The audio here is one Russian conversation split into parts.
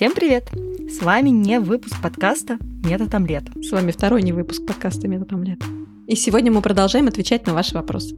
Всем привет! С вами не выпуск подкаста «Метод омлет». С вами второй не выпуск подкаста «Метод омлет». И сегодня мы продолжаем отвечать на ваши вопросы.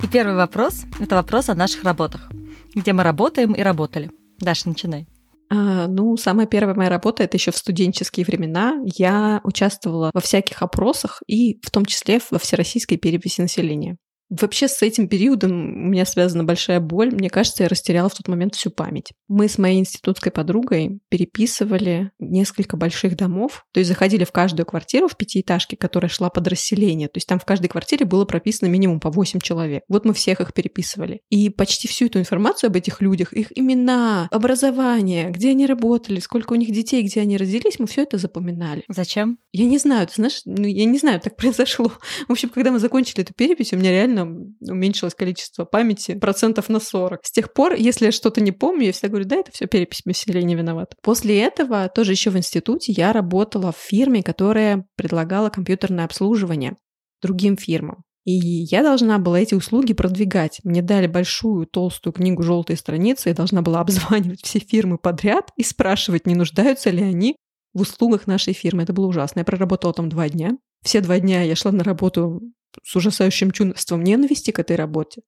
И первый вопрос – это вопрос о наших работах. Где мы работаем и работали. Даша, начинай. А, ну, самая первая моя работа это еще в студенческие времена. Я участвовала во всяких опросах и в том числе во всероссийской переписи населения. Вообще с этим периодом у меня связана большая боль. Мне кажется, я растеряла в тот момент всю память. Мы с моей институтской подругой переписывали несколько больших домов, то есть заходили в каждую квартиру в пятиэтажке, которая шла под расселение. То есть там в каждой квартире было прописано минимум по 8 человек. Вот мы всех их переписывали. И почти всю эту информацию об этих людях, их имена, образование, где они работали, сколько у них детей, где они родились, мы все это запоминали. Зачем? Я не знаю, ты знаешь, ну, я не знаю, так произошло. В общем, когда мы закончили эту перепись, у меня реально сильно уменьшилось количество памяти, процентов на 40. С тех пор, если я что-то не помню, я всегда говорю, да, это все перепись населения виновата. После этого, тоже еще в институте, я работала в фирме, которая предлагала компьютерное обслуживание другим фирмам. И я должна была эти услуги продвигать. Мне дали большую толстую книгу «Желтые страницы», я должна была обзванивать все фирмы подряд и спрашивать, не нуждаются ли они в услугах нашей фирмы. Это было ужасно. Я проработала там два дня. Все два дня я шла на работу с ужасающим чувством ненависти к этой работе.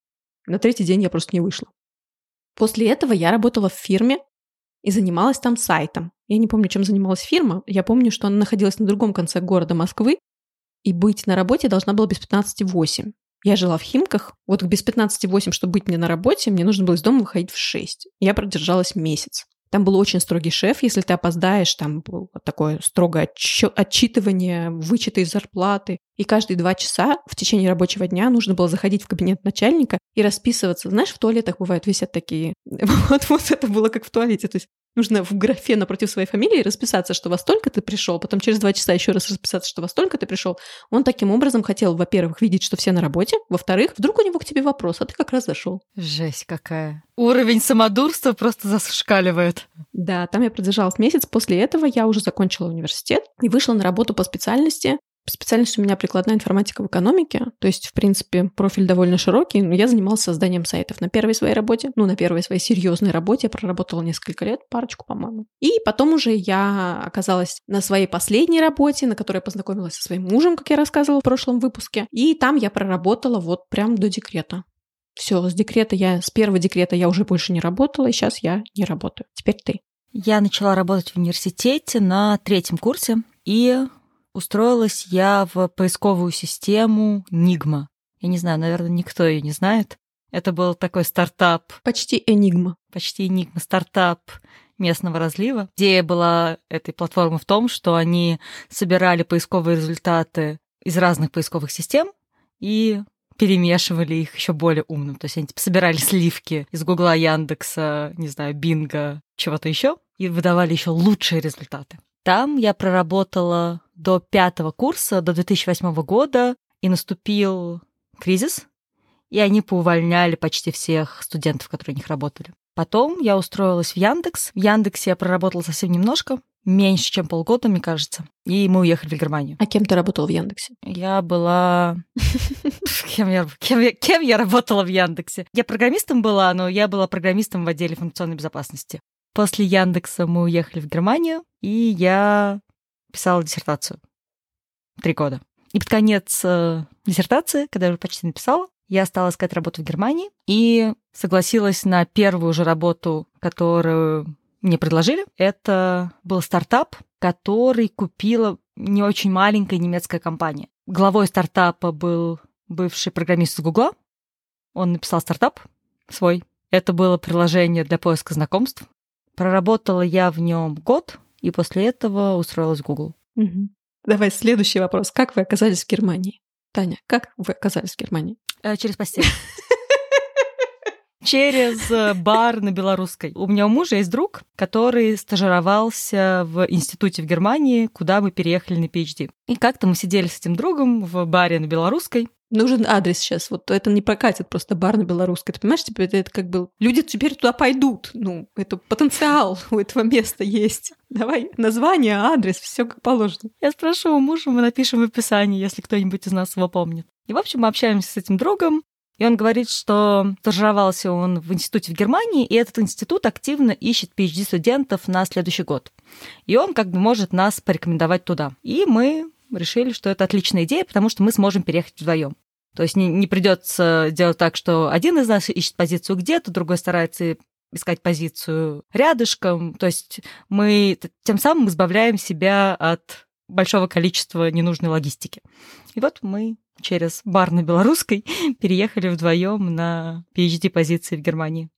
На третий день я просто не вышла. После этого я работала в фирме и занималась там сайтом. Я не помню, чем занималась фирма. Я помню, что она находилась на другом конце города Москвы, и быть на работе должна была без 15,8. Я жила в Химках. Вот без 15,8, чтобы быть мне на работе, мне нужно было из дома выходить в 6. Я продержалась месяц. Там был очень строгий шеф, если ты опоздаешь, там было такое строгое отчитывание, вычеты из зарплаты. И каждые два часа в течение рабочего дня нужно было заходить в кабинет начальника и расписываться. Знаешь, в туалетах бывают висят такие... Вот, вот это было как в туалете. То есть нужно в графе напротив своей фамилии расписаться, что во столько ты пришел, потом через два часа еще раз расписаться, что во столько ты пришел. Он таким образом хотел, во-первых, видеть, что все на работе, во-вторых, вдруг у него к тебе вопрос, а ты как раз зашел. Жесть какая. Уровень самодурства просто зашкаливает. Да, там я продержалась месяц. После этого я уже закончила университет и вышла на работу по специальности Специальность у меня прикладная информатика в экономике, то есть, в принципе, профиль довольно широкий, но я занималась созданием сайтов на первой своей работе, ну, на первой своей серьезной работе я проработала несколько лет, парочку, по-моему. И потом уже я оказалась на своей последней работе, на которой я познакомилась со своим мужем, как я рассказывала в прошлом выпуске, и там я проработала вот прям до декрета. Все, с декрета я, с первого декрета я уже больше не работала, и сейчас я не работаю. Теперь ты. Я начала работать в университете на третьем курсе, и Устроилась я в поисковую систему Нигма. Я не знаю, наверное, никто ее не знает. Это был такой стартап. Почти Энигма. Почти Энигма. Стартап местного разлива. Идея была этой платформы в том, что они собирали поисковые результаты из разных поисковых систем и перемешивали их еще более умным. То есть они типа, собирали сливки из Гугла, Яндекса, не знаю, Бинга, чего-то еще, и выдавали еще лучшие результаты. Там я проработала до пятого курса, до 2008 года, и наступил кризис, и они поувольняли почти всех студентов, которые у них работали. Потом я устроилась в Яндекс. В Яндексе я проработала совсем немножко, меньше, чем полгода, мне кажется. И мы уехали в Германию. А кем ты работала в Яндексе? Я была... Кем я, кем, я, кем я работала в Яндексе? Я программистом была, но я была программистом в отделе информационной безопасности. После Яндекса мы уехали в Германию, и я писала диссертацию. Три года. И под конец э, диссертации, когда я уже почти написала, я стала искать работу в Германии и согласилась на первую же работу, которую мне предложили. Это был стартап, который купила не очень маленькая немецкая компания. Главой стартапа был бывший программист из Гугла. Он написал стартап свой. Это было приложение для поиска знакомств. Проработала я в нем год, и после этого устроилась в Google. Угу. Давай следующий вопрос. Как вы оказались в Германии? Таня, как вы оказались в Германии? Э, через постель. Через э, бар на белорусской. У меня у мужа есть друг, который стажировался в институте в Германии, куда мы переехали на PhD. И как-то мы сидели с этим другом в баре на белорусской, Нужен адрес сейчас. Вот это не прокатит просто бар на белорусской. Ты понимаешь, теперь это, это как бы... Люди теперь туда пойдут. Ну, это потенциал у этого места есть. Давай название, адрес, все как положено. Я спрошу у мужа, мы напишем в описании, если кто-нибудь из нас его помнит. И, в общем, мы общаемся с этим другом, И он говорит, что стажировался он в институте в Германии, и этот институт активно ищет PhD-студентов на следующий год. И он как бы может нас порекомендовать туда. И мы решили, что это отличная идея, потому что мы сможем переехать вдвоем. То есть не, не придется делать так, что один из нас ищет позицию где-то, другой старается искать позицию рядышком. То есть мы тем самым избавляем себя от большого количества ненужной логистики. И вот мы через бар на Белорусской переехали вдвоем на PhD-позиции в Германии.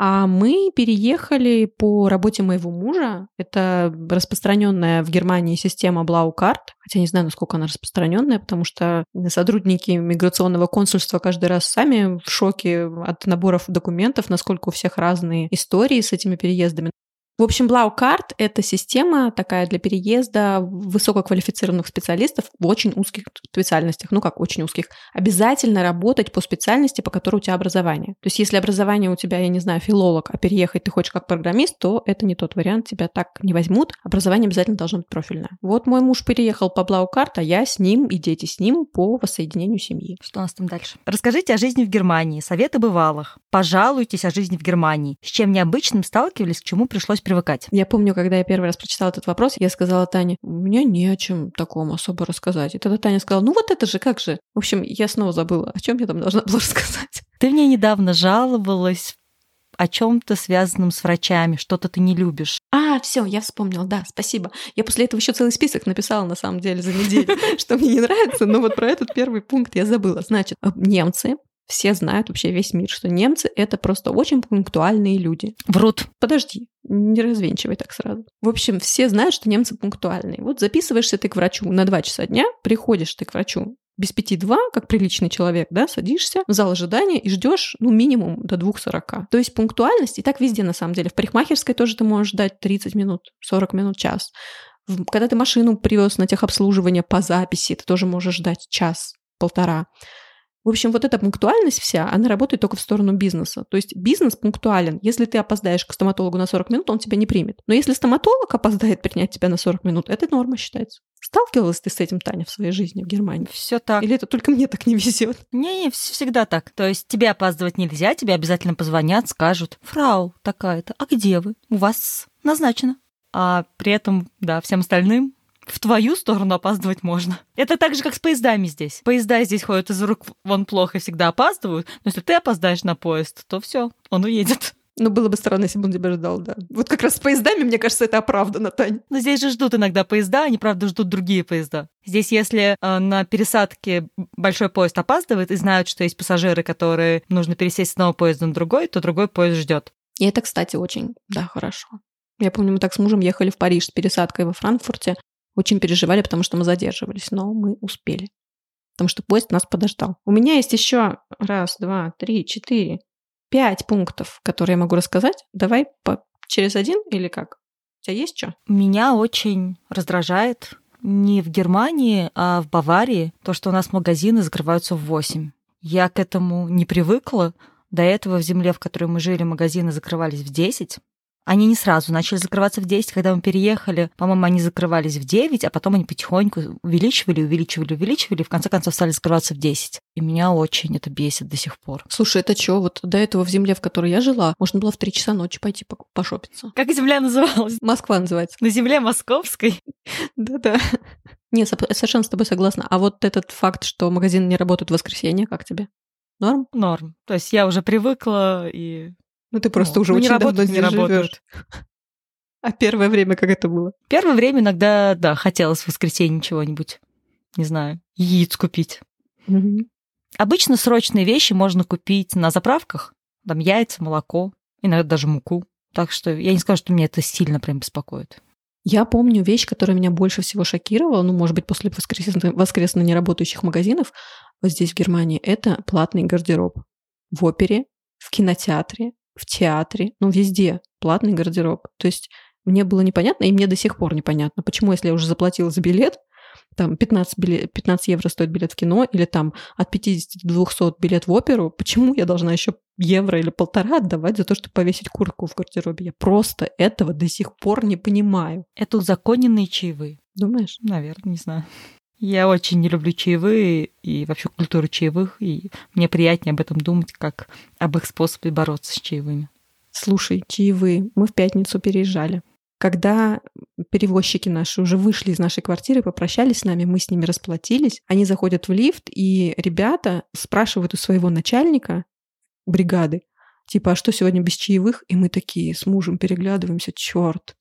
А мы переехали по работе моего мужа. Это распространенная в Германии система Blaukart. Хотя не знаю, насколько она распространенная, потому что сотрудники миграционного консульства каждый раз сами в шоке от наборов документов, насколько у всех разные истории с этими переездами. В общем, Blaukart — это система такая для переезда высококвалифицированных специалистов в очень узких специальностях. Ну как очень узких? Обязательно работать по специальности, по которой у тебя образование. То есть если образование у тебя, я не знаю, филолог, а переехать ты хочешь как программист, то это не тот вариант, тебя так не возьмут. Образование обязательно должно быть профильное. Вот мой муж переехал по Blaukart, а я с ним и дети с ним по воссоединению семьи. Что у нас там дальше? Расскажите о жизни в Германии, советы бывалых. Пожалуйтесь о жизни в Германии. С чем необычным сталкивались, к чему пришлось привыкать. Я помню, когда я первый раз прочитала этот вопрос, я сказала Тане, меня не о чем таком особо рассказать. И тогда Таня сказала, ну вот это же, как же. В общем, я снова забыла, о чем я там должна была рассказать. Ты мне недавно жаловалась о чем-то связанном с врачами, что-то ты не любишь. А, все, я вспомнила, да, спасибо. Я после этого еще целый список написала, на самом деле, за неделю, что мне не нравится, но вот про этот первый пункт я забыла. Значит, немцы все знают вообще весь мир, что немцы — это просто очень пунктуальные люди. Врут. Подожди, не развенчивай так сразу. В общем, все знают, что немцы пунктуальные. Вот записываешься ты к врачу на 2 часа дня, приходишь ты к врачу без пяти два, как приличный человек, да, садишься в зал ожидания и ждешь, ну, минимум до двух сорока. То есть пунктуальность, и так везде, на самом деле. В парикмахерской тоже ты можешь ждать 30 минут, 40 минут, час. Когда ты машину привез на техобслуживание по записи, ты тоже можешь ждать час, полтора. В общем, вот эта пунктуальность вся, она работает только в сторону бизнеса. То есть бизнес пунктуален. Если ты опоздаешь к стоматологу на 40 минут, он тебя не примет. Но если стоматолог опоздает принять тебя на 40 минут, это норма считается. Сталкивалась ты с этим, Таня, в своей жизни в Германии? Все так. Или это только мне так не везет? Не, не, всегда так. То есть тебе опаздывать нельзя, тебе обязательно позвонят, скажут, фрау такая-то, а где вы? У вас назначено. А при этом, да, всем остальным в твою сторону опаздывать можно. Это так же, как с поездами здесь. Поезда здесь ходят из рук вон плохо и всегда опаздывают, но если ты опоздаешь на поезд, то все, он уедет. Ну, было бы странно, если бы он тебя ждал, да. Вот как раз с поездами, мне кажется, это оправдано, Тань. Но здесь же ждут иногда поезда, они, правда, ждут другие поезда. Здесь, если э, на пересадке большой поезд опаздывает и знают, что есть пассажиры, которые нужно пересесть с одного поезда на другой, то другой поезд ждет. И это, кстати, очень, да, хорошо. Я помню, мы так с мужем ехали в Париж с пересадкой во Франкфурте очень переживали, потому что мы задерживались, но мы успели. Потому что поезд нас подождал. У меня есть еще раз, два, три, четыре, пять пунктов, которые я могу рассказать. Давай по... через один или как? У тебя есть что? Меня очень раздражает не в Германии, а в Баварии то, что у нас магазины закрываются в 8. Я к этому не привыкла. До этого в земле, в которой мы жили, магазины закрывались в 10. Они не сразу начали закрываться в 10, когда мы переехали. По-моему, они закрывались в 9, а потом они потихоньку увеличивали, увеличивали, увеличивали, и в конце концов стали закрываться в 10. И меня очень это бесит до сих пор. Слушай, это что? Вот до этого в земле, в которой я жила, можно было в 3 часа ночи пойти пошопиться. Как земля называлась? Москва называется. На земле московской? Да-да. Не, совершенно с тобой согласна. А вот этот факт, что магазины не работают в воскресенье, как тебе? Норм? Норм. То есть я уже привыкла и ну, ты просто ну, уже ну, очень не давно не работают. А первое время как это было? Первое время иногда, да, хотелось в воскресенье чего-нибудь, не знаю, яиц купить. Угу. Обычно срочные вещи можно купить на заправках, там яйца, молоко, иногда даже муку. Так что я не скажу, что меня это сильно прям беспокоит. Я помню вещь, которая меня больше всего шокировала, ну, может быть, после воскресно, воскресно неработающих магазинов вот здесь, в Германии, это платный гардероб. В опере, в кинотеатре, в театре, ну, везде платный гардероб. То есть мне было непонятно, и мне до сих пор непонятно, почему, если я уже заплатила за билет, там 15, билет, 15 евро стоит билет в кино, или там от 50 до 200 билет в оперу, почему я должна еще евро или полтора отдавать за то, чтобы повесить куртку в гардеробе? Я просто этого до сих пор не понимаю. Это узаконенные чаевые. Думаешь? Наверное, не знаю. Я очень не люблю чаевые и вообще культуру чаевых, и мне приятнее об этом думать, как об их способе бороться с чаевыми. Слушай, чаевые, мы в пятницу переезжали. Когда перевозчики наши уже вышли из нашей квартиры, попрощались с нами, мы с ними расплатились, они заходят в лифт, и ребята спрашивают у своего начальника бригады, типа, а что сегодня без чаевых? И мы такие с мужем переглядываемся, черт,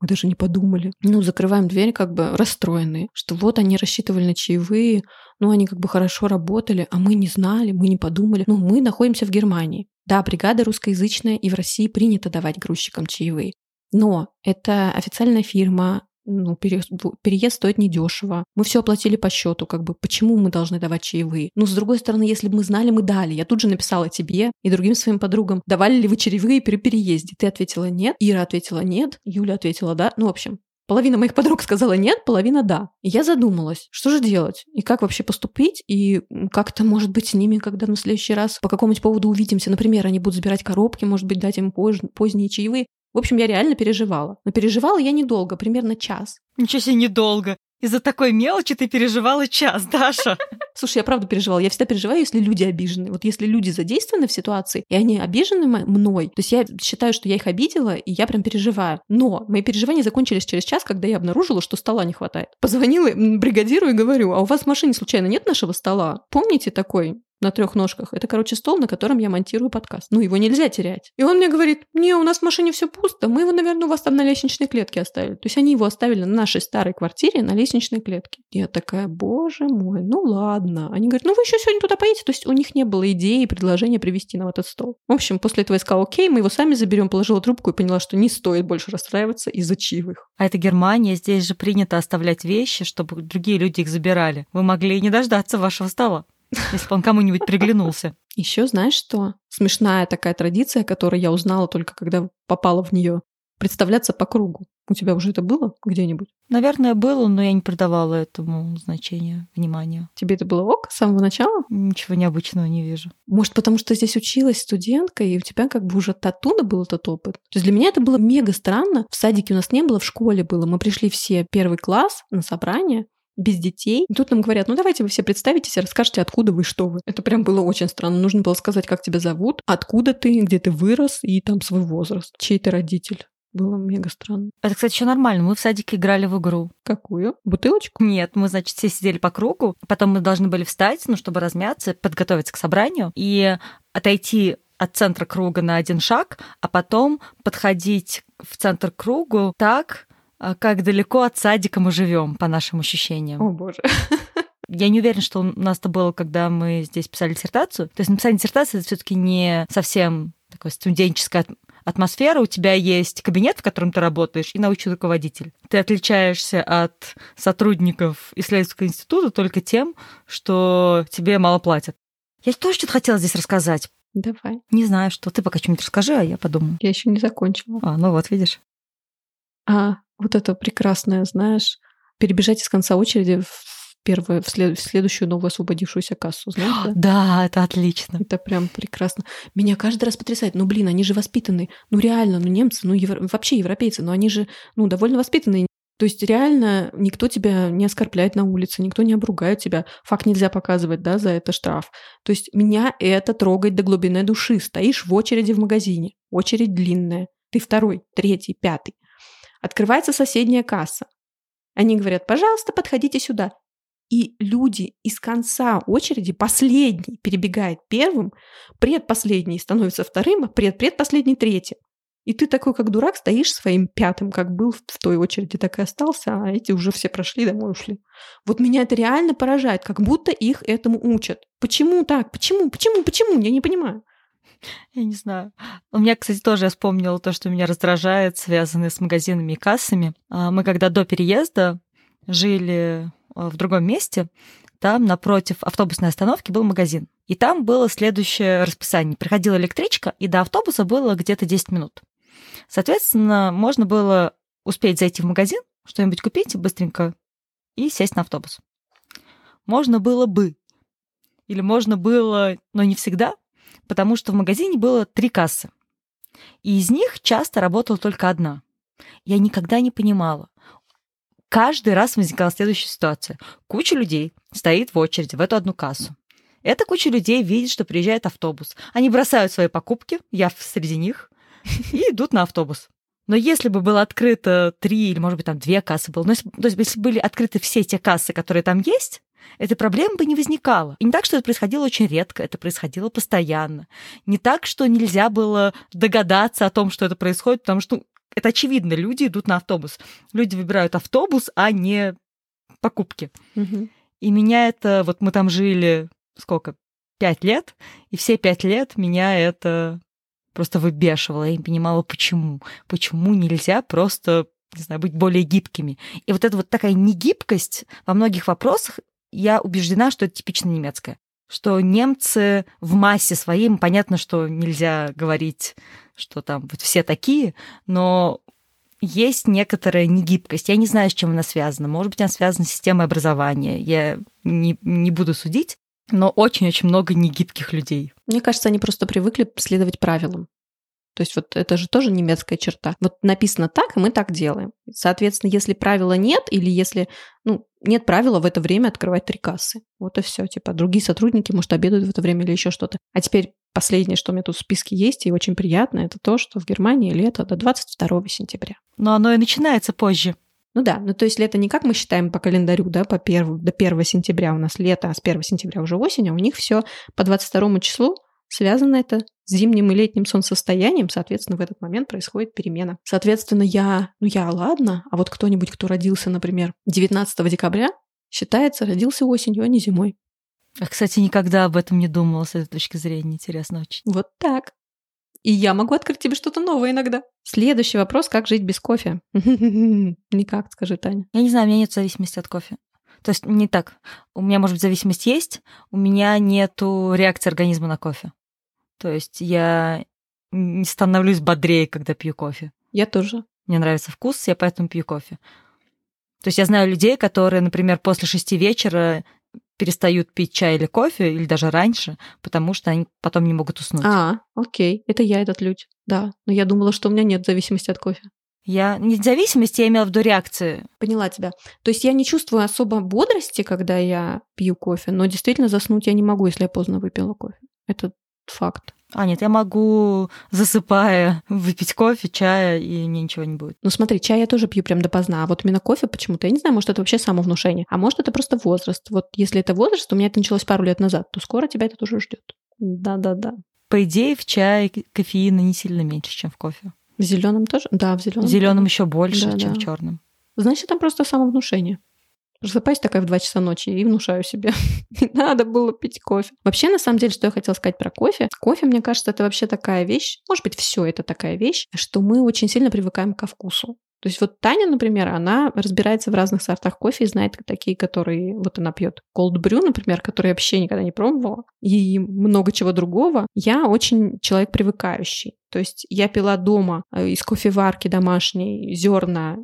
мы даже не подумали. Ну, закрываем дверь как бы расстроенные, что вот они рассчитывали на чаевые, ну, они как бы хорошо работали, а мы не знали, мы не подумали. Ну, мы находимся в Германии. Да, бригада русскоязычная, и в России принято давать грузчикам чаевые. Но это официальная фирма, ну, переезд, переезд стоит недешево. Мы все оплатили по счету, как бы, почему мы должны давать чаевые? Ну, с другой стороны, если бы мы знали, мы дали. Я тут же написала тебе и другим своим подругам, давали ли вы чаевые при переезде? Ты ответила нет, Ира ответила нет, Юля ответила да. Ну, в общем, Половина моих подруг сказала нет, половина да. И я задумалась, что же делать? И как вообще поступить? И как-то, может быть, с ними, когда в следующий раз по какому-нибудь поводу увидимся, например, они будут забирать коробки, может быть, дать им позже, поздние чаевые. В общем, я реально переживала. Но переживала я недолго, примерно час. Ничего себе, недолго. Из-за такой мелочи ты переживала час, Даша. Слушай, я правда переживала. Я всегда переживаю, если люди обижены. Вот если люди задействованы в ситуации, и они обижены мной, то есть я считаю, что я их обидела, и я прям переживаю. Но мои переживания закончились через час, когда я обнаружила, что стола не хватает. Позвонила бригадиру и говорю, а у вас в машине случайно нет нашего стола? Помните такой? На трех ножках. Это, короче, стол, на котором я монтирую подкаст. Ну, его нельзя терять. И он мне говорит, не, у нас в машине все пусто, мы его, наверное, у вас там на лестничной клетке оставили. То есть они его оставили на нашей старой квартире на лестничной клетке. Я такая, боже мой, ну ладно. Они говорят, ну вы еще сегодня туда поедете. То есть у них не было идеи и предложения привезти нам этот стол. В общем, после этого я сказала, окей, мы его сами заберем, положила трубку и поняла, что не стоит больше расстраиваться из-за чаевых. А это Германия, здесь же принято оставлять вещи, чтобы другие люди их забирали. Вы могли и не дождаться вашего стола если бы он кому-нибудь приглянулся. Еще знаешь что? Смешная такая традиция, которую я узнала только когда попала в нее. Представляться по кругу. У тебя уже это было где-нибудь? Наверное, было, но я не придавала этому значения, внимания. Тебе это было ок с самого начала? Ничего необычного не вижу. Может, потому что здесь училась студентка, и у тебя как бы уже оттуда был этот опыт? То есть для меня это было мега странно. В садике у нас не было, в школе было. Мы пришли все первый класс на собрание, без детей. И тут нам говорят, ну давайте вы все представитесь и расскажете, откуда вы, что вы. Это прям было очень странно. Нужно было сказать, как тебя зовут, откуда ты, где ты вырос и там свой возраст, чей ты родитель. Было мега странно. Это, кстати, еще нормально. Мы в садике играли в игру. Какую? Бутылочку? Нет, мы, значит, все сидели по кругу. Потом мы должны были встать, ну, чтобы размяться, подготовиться к собранию и отойти от центра круга на один шаг, а потом подходить в центр кругу так, как далеко от садика мы живем, по нашим ощущениям. О, боже. Я не уверена, что у нас это было, когда мы здесь писали диссертацию. То есть написание диссертации это все-таки не совсем такая студенческая атмосфера. У тебя есть кабинет, в котором ты работаешь, и научный руководитель. Ты отличаешься от сотрудников исследовательского института только тем, что тебе мало платят. Я тоже что-то хотела здесь рассказать. Давай. Не знаю, что. Ты пока что-нибудь расскажи, а я подумаю. Я еще не закончила. А, ну вот, видишь. А, вот это прекрасное, знаешь, перебежать из конца очереди в первую, в, след, в следующую новую освободившуюся кассу, знаете? Да, это отлично. Это прям прекрасно. Меня каждый раз потрясает. Ну, блин, они же воспитаны. Ну, реально, ну, немцы, ну, евро... вообще европейцы, но они же, ну, довольно воспитанные. То есть реально никто тебя не оскорбляет на улице, никто не обругает тебя. Факт нельзя показывать, да, за это штраф. То есть меня это трогает до глубины души. Стоишь в очереди в магазине, очередь длинная. Ты второй, третий, пятый. Открывается соседняя касса. Они говорят, пожалуйста, подходите сюда. И люди из конца очереди, последний перебегает первым, предпоследний становится вторым, а предпредпоследний третьим. И ты такой, как дурак, стоишь своим пятым, как был в той очереди, так и остался, а эти уже все прошли, домой ушли. Вот меня это реально поражает, как будто их этому учат. Почему так? Почему? Почему? Почему? Я не понимаю. Я не знаю. У меня, кстати, тоже я вспомнила то, что меня раздражает, связанное с магазинами и кассами. А, мы когда до переезда жили а, в другом месте, там напротив автобусной остановки был магазин. И там было следующее расписание. Приходила электричка, и до автобуса было где-то 10 минут. Соответственно, можно было успеть зайти в магазин, что-нибудь купить быстренько и сесть на автобус. Можно было бы. Или можно было, но не всегда, потому что в магазине было три кассы. И из них часто работала только одна. Я никогда не понимала, каждый раз возникала следующая ситуация. Куча людей стоит в очереди в эту одну кассу. Эта куча людей видит, что приезжает автобус. Они бросают свои покупки, я среди них, и идут на автобус. Но если бы было открыто три или, может быть, там две кассы было, но если, то есть если были открыты все те кассы, которые там есть, этой проблемы бы не возникало. И не так, что это происходило очень редко, это происходило постоянно. Не так, что нельзя было догадаться о том, что это происходит, потому что ну, это очевидно, люди идут на автобус. Люди выбирают автобус, а не покупки. Мгм. И меня это, вот мы там жили, сколько, пять лет, и все пять лет меня это просто выбешивало. Я не понимала, почему. Почему нельзя просто, не знаю, быть более гибкими. И вот эта вот такая негибкость во многих вопросах, я убеждена, что это типично немецкое. Что немцы в массе своей, понятно, что нельзя говорить, что там вот все такие, но есть некоторая негибкость. Я не знаю, с чем она связана. Может быть, она связана с системой образования. Я не, не буду судить, но очень-очень много негибких людей. Мне кажется, они просто привыкли следовать правилам. То есть вот это же тоже немецкая черта. Вот написано так, и мы так делаем. Соответственно, если правила нет, или если ну, нет правила в это время открывать три кассы. Вот и все. Типа другие сотрудники, может, обедают в это время или еще что-то. А теперь последнее, что у меня тут в списке есть, и очень приятно, это то, что в Германии лето до 22 сентября. Но оно и начинается позже. Ну да, ну то есть лето не как мы считаем по календарю, да, по первому, до 1 сентября у нас лето, а с 1 сентября уже осень, а у них все по 22 числу связано это зимним и летним солнцестоянием, соответственно, в этот момент происходит перемена. Соответственно, я, ну я, ладно, а вот кто-нибудь, кто родился, например, 19 декабря, считается, родился осенью, а не зимой. А, кстати, никогда об этом не думала с этой точки зрения. Интересно очень. Вот так. И я могу открыть тебе что-то новое иногда. Следующий вопрос, как жить без кофе? Никак, скажи, Таня. Я не знаю, у меня нет зависимости от кофе. То есть не так. У меня, может быть, зависимость есть, у меня нету реакции организма на кофе. То есть я не становлюсь бодрее, когда пью кофе. Я тоже. Мне нравится вкус, я поэтому пью кофе. То есть я знаю людей, которые, например, после шести вечера перестают пить чай или кофе, или даже раньше, потому что они потом не могут уснуть. А, окей, это я этот людь. Да, но я думала, что у меня нет зависимости от кофе. Я не зависимости, я имела в виду реакции. Поняла тебя. То есть я не чувствую особо бодрости, когда я пью кофе, но действительно заснуть я не могу, если я поздно выпила кофе. Это факт. А, нет, я могу, засыпая, выпить кофе, чая, и мне ничего не будет. Ну смотри, чай я тоже пью прям допоздна, а вот именно кофе почему-то, я не знаю, может это вообще самовнушение, а может это просто возраст. Вот если это возраст, у меня это началось пару лет назад, то скоро тебя это тоже ждет. Да-да-да. По идее, в чае кофеина не сильно меньше, чем в кофе. В зеленом тоже? Да, в зеленом. В зеленом еще больше, Да, чем да. в черном. Значит, там просто самовнушение. Просыпаюсь такая в 2 часа ночи и внушаю себе. Не надо было пить кофе. Вообще, на самом деле, что я хотела сказать про кофе. Кофе, мне кажется, это вообще такая вещь. Может быть, все это такая вещь, что мы очень сильно привыкаем ко вкусу. То есть вот Таня, например, она разбирается в разных сортах кофе и знает такие, которые вот она пьет. Cold brew, например, который я вообще никогда не пробовала, и много чего другого. Я очень человек привыкающий. То есть я пила дома э, из кофеварки домашней зерна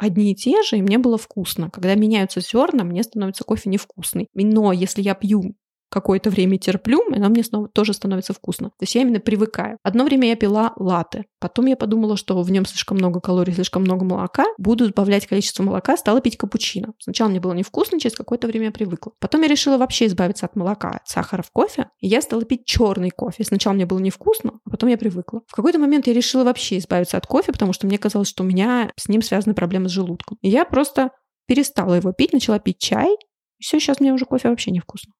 одни и те же, и мне было вкусно. Когда меняются зерна, мне становится кофе невкусный. Но если я пью какое-то время терплю, она мне снова тоже становится вкусно. То есть я именно привыкаю. Одно время я пила латте. Потом я подумала, что в нем слишком много калорий, слишком много молока. Буду добавлять количество молока, стала пить капучино. Сначала мне было невкусно, через какое-то время я привыкла. Потом я решила вообще избавиться от молока, от сахара в кофе, и я стала пить черный кофе. Сначала мне было невкусно, а потом я привыкла. В какой-то момент я решила вообще избавиться от кофе, потому что мне казалось, что у меня с ним связаны проблемы с желудком. И я просто перестала его пить, начала пить чай, и все, сейчас мне уже кофе вообще невкусно.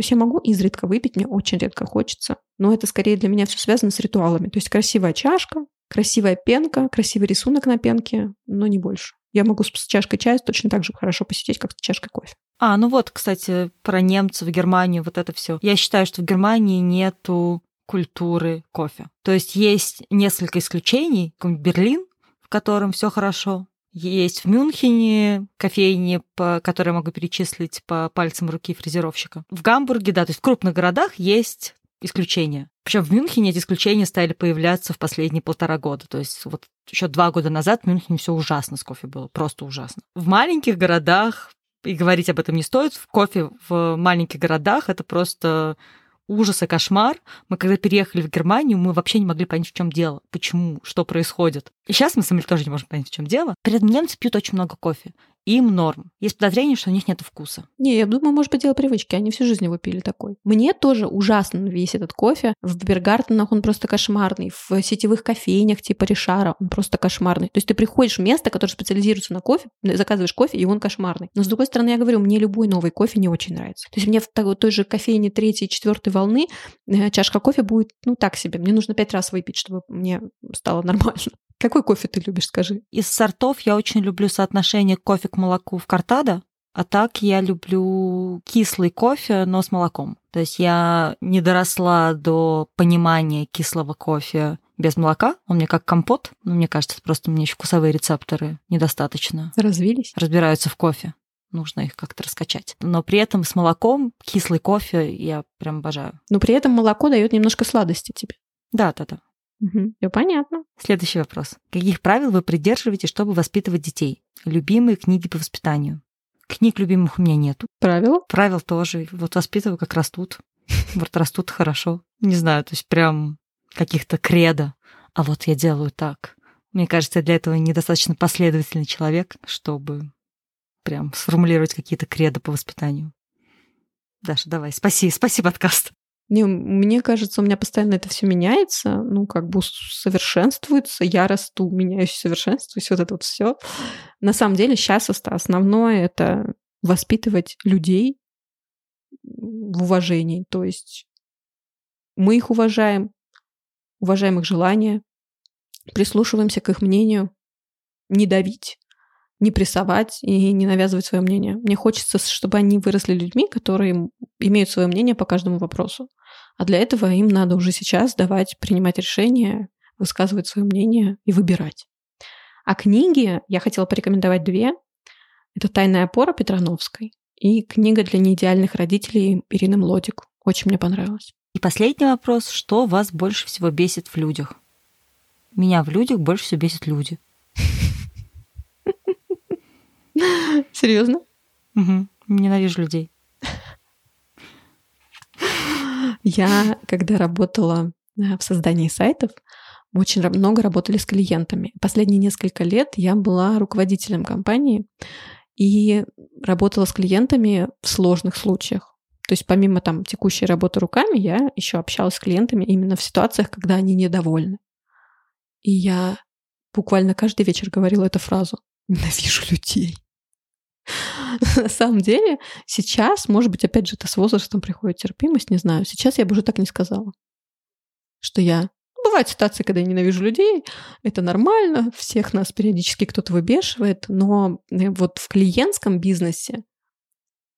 То есть я могу изредка выпить, мне очень редко хочется. Но это скорее для меня все связано с ритуалами. То есть красивая чашка, красивая пенка, красивый рисунок на пенке, но не больше. Я могу с чашкой чая точно так же хорошо посидеть, как с чашкой кофе. А, ну вот, кстати, про немцев, Германию, вот это все. Я считаю, что в Германии нету культуры кофе. То есть есть несколько исключений, как Берлин, в котором все хорошо. Есть в Мюнхене кофейни, по, которые могу перечислить по пальцам руки фрезеровщика. В Гамбурге, да, то есть в крупных городах есть исключения. Причем в Мюнхене эти исключения стали появляться в последние полтора года. То есть вот еще два года назад в Мюнхене все ужасно с кофе было, просто ужасно. В маленьких городах, и говорить об этом не стоит, в кофе в маленьких городах это просто ужас и кошмар. Мы когда переехали в Германию, мы вообще не могли понять, в чем дело, почему, что происходит. И сейчас мы сами тоже не можем понять, в чем дело. Этом немцы пьют очень много кофе. Им норм. Есть подозрение, что у них нет вкуса. Не, я думаю, может быть, дело привычки. Они всю жизнь его пили такой. Мне тоже ужасно весь этот кофе. В Бергартенах он просто кошмарный. В сетевых кофейнях типа Ришара он просто кошмарный. То есть ты приходишь в место, которое специализируется на кофе, заказываешь кофе, и он кошмарный. Но с другой стороны, я говорю, мне любой новый кофе не очень нравится. То есть мне в той же кофейне третьей и четвертой волны э, чашка кофе будет, ну, так себе. Мне нужно пять раз выпить, чтобы мне стало нормально. Какой кофе ты любишь, скажи? Из сортов я очень люблю соотношение кофе к молоку в картадо, а так я люблю кислый кофе, но с молоком. То есть я не доросла до понимания кислого кофе без молока. Он мне как компот. Но мне кажется, просто мне еще вкусовые рецепторы недостаточно. Развились? Разбираются в кофе. Нужно их как-то раскачать. Но при этом с молоком кислый кофе я прям обожаю. Но при этом молоко дает немножко сладости тебе. Да, да, да. Угу. Все понятно. Следующий вопрос. Каких правил вы придерживаете, чтобы воспитывать детей? Любимые книги по воспитанию. Книг любимых у меня нету. Правила? Правил тоже. Вот воспитываю, как растут. Вот растут хорошо. Не знаю, то есть прям каких-то кредо. А вот я делаю так. Мне кажется, я для этого недостаточно последовательный человек, чтобы прям сформулировать какие-то кредо по воспитанию. Даша, давай, спаси, спаси подкаст. Не, мне кажется, у меня постоянно это все меняется, ну, как бы совершенствуется, я расту, меняюсь, совершенствуюсь, вот это вот все. На самом деле сейчас основное это воспитывать людей в уважении, то есть мы их уважаем, уважаем их желания, прислушиваемся к их мнению, не давить, не прессовать и не навязывать свое мнение. Мне хочется, чтобы они выросли людьми, которые имеют свое мнение по каждому вопросу. А для этого им надо уже сейчас давать, принимать решения, высказывать свое мнение и выбирать. А книги я хотела порекомендовать две. Это «Тайная опора» Петрановской и книга для неидеальных родителей Ирины Млодик. Очень мне понравилось. И последний вопрос. Что вас больше всего бесит в людях? Меня в людях больше всего бесит люди. Серьезно? Угу. Ненавижу людей. Я, когда работала э, в создании сайтов, очень много работали с клиентами. Последние несколько лет я была руководителем компании и работала с клиентами в сложных случаях. То есть помимо там текущей работы руками, я еще общалась с клиентами именно в ситуациях, когда они недовольны. И я буквально каждый вечер говорила эту фразу «Ненавижу людей». На самом деле, сейчас, может быть, опять же, это с возрастом приходит терпимость, не знаю. Сейчас я бы уже так не сказала. Что я... Бывают ситуации, когда я ненавижу людей, это нормально, всех нас периодически кто-то выбешивает, но э, вот в клиентском бизнесе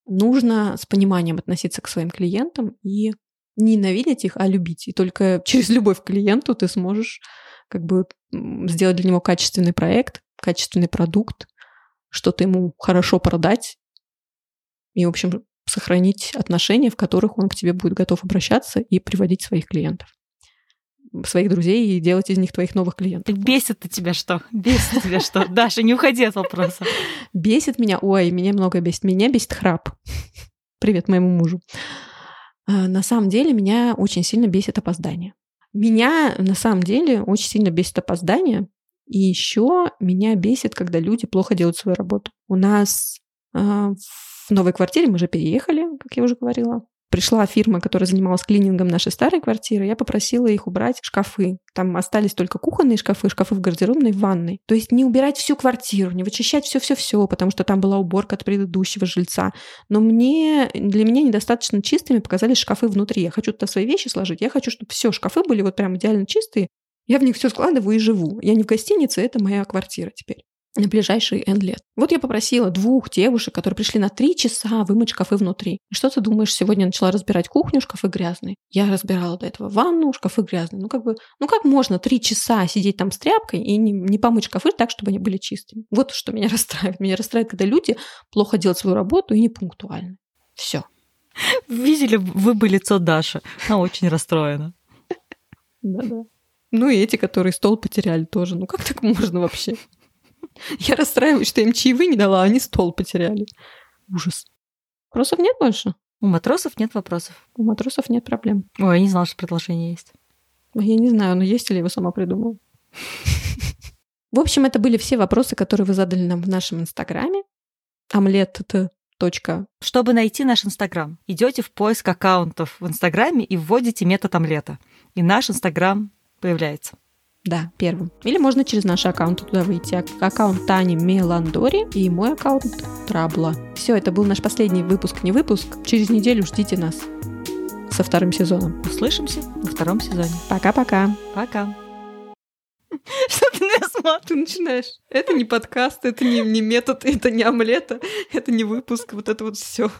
нужно с пониманием относиться к своим клиентам и не ненавидеть их, а любить. И только через любовь к клиенту ты сможешь как бы сделать для него качественный проект, качественный продукт, что-то ему хорошо продать и, в общем, сохранить отношения, в которых он к тебе будет готов обращаться и приводить своих клиентов своих друзей и делать из них твоих новых клиентов. Бесит-то тебя что? Бесит тебя что? Даша, не уходи от вопроса. Бесит меня, ой, меня много бесит. Меня бесит храп. Привет моему мужу. А, на самом деле меня очень сильно бесит опоздание. Меня на самом деле очень сильно бесит опоздание, и еще меня бесит, когда люди плохо делают свою работу. У нас э, в новой квартире мы уже переехали, как я уже говорила. Пришла фирма, которая занималась клинингом нашей старой квартиры. Я попросила их убрать шкафы. Там остались только кухонные шкафы, шкафы в гардеробной, в ванной. То есть не убирать всю квартиру, не вычищать все-все-все, потому что там была уборка от предыдущего жильца. Но мне, для меня недостаточно чистыми показались шкафы внутри. Я хочу туда свои вещи сложить. Я хочу, чтобы все шкафы были вот прям идеально чистые, я в них все складываю и живу. Я не в гостинице, это моя квартира теперь на ближайшие N лет. Вот я попросила двух девушек, которые пришли на три часа вымыть шкафы внутри. Что ты думаешь, сегодня начала разбирать кухню, шкафы грязные. Я разбирала до этого ванну, шкафы грязные. Ну как бы, ну как можно три часа сидеть там с тряпкой и не, не помыть шкафы так, чтобы они были чистыми? Вот что меня расстраивает. Меня расстраивает, когда люди плохо делают свою работу и не пунктуальны. Все. Видели вы бы лицо Даши? Она очень расстроена. Да-да. Ну и эти, которые стол потеряли тоже. Ну как так можно вообще? Я расстраиваюсь, что им чаевые не дала, а они стол потеряли. Ужас. Вопросов нет больше? У матросов нет вопросов. У матросов нет проблем. Ой, я не знала, что продолжение есть. Я не знаю, но есть ли его сама придумала. В общем, это были все вопросы, которые вы задали нам в нашем инстаграме. Омлет это точка. Чтобы найти наш Инстаграм, идете в поиск аккаунтов в Инстаграме и вводите метод омлета. И наш Инстаграм появляется. Да, первым. Или можно через наши аккаунты туда выйти. Ак- Аккаунт Тани Меландори и мой аккаунт Трабла. Все, это был наш последний выпуск, не выпуск. Через неделю ждите нас со вторым сезоном. Услышимся во втором сезоне. Пока-пока. Пока. Что ты на смотришь? Ты начинаешь. Это не подкаст, это не, не метод, это не омлета, это не выпуск, вот это вот все.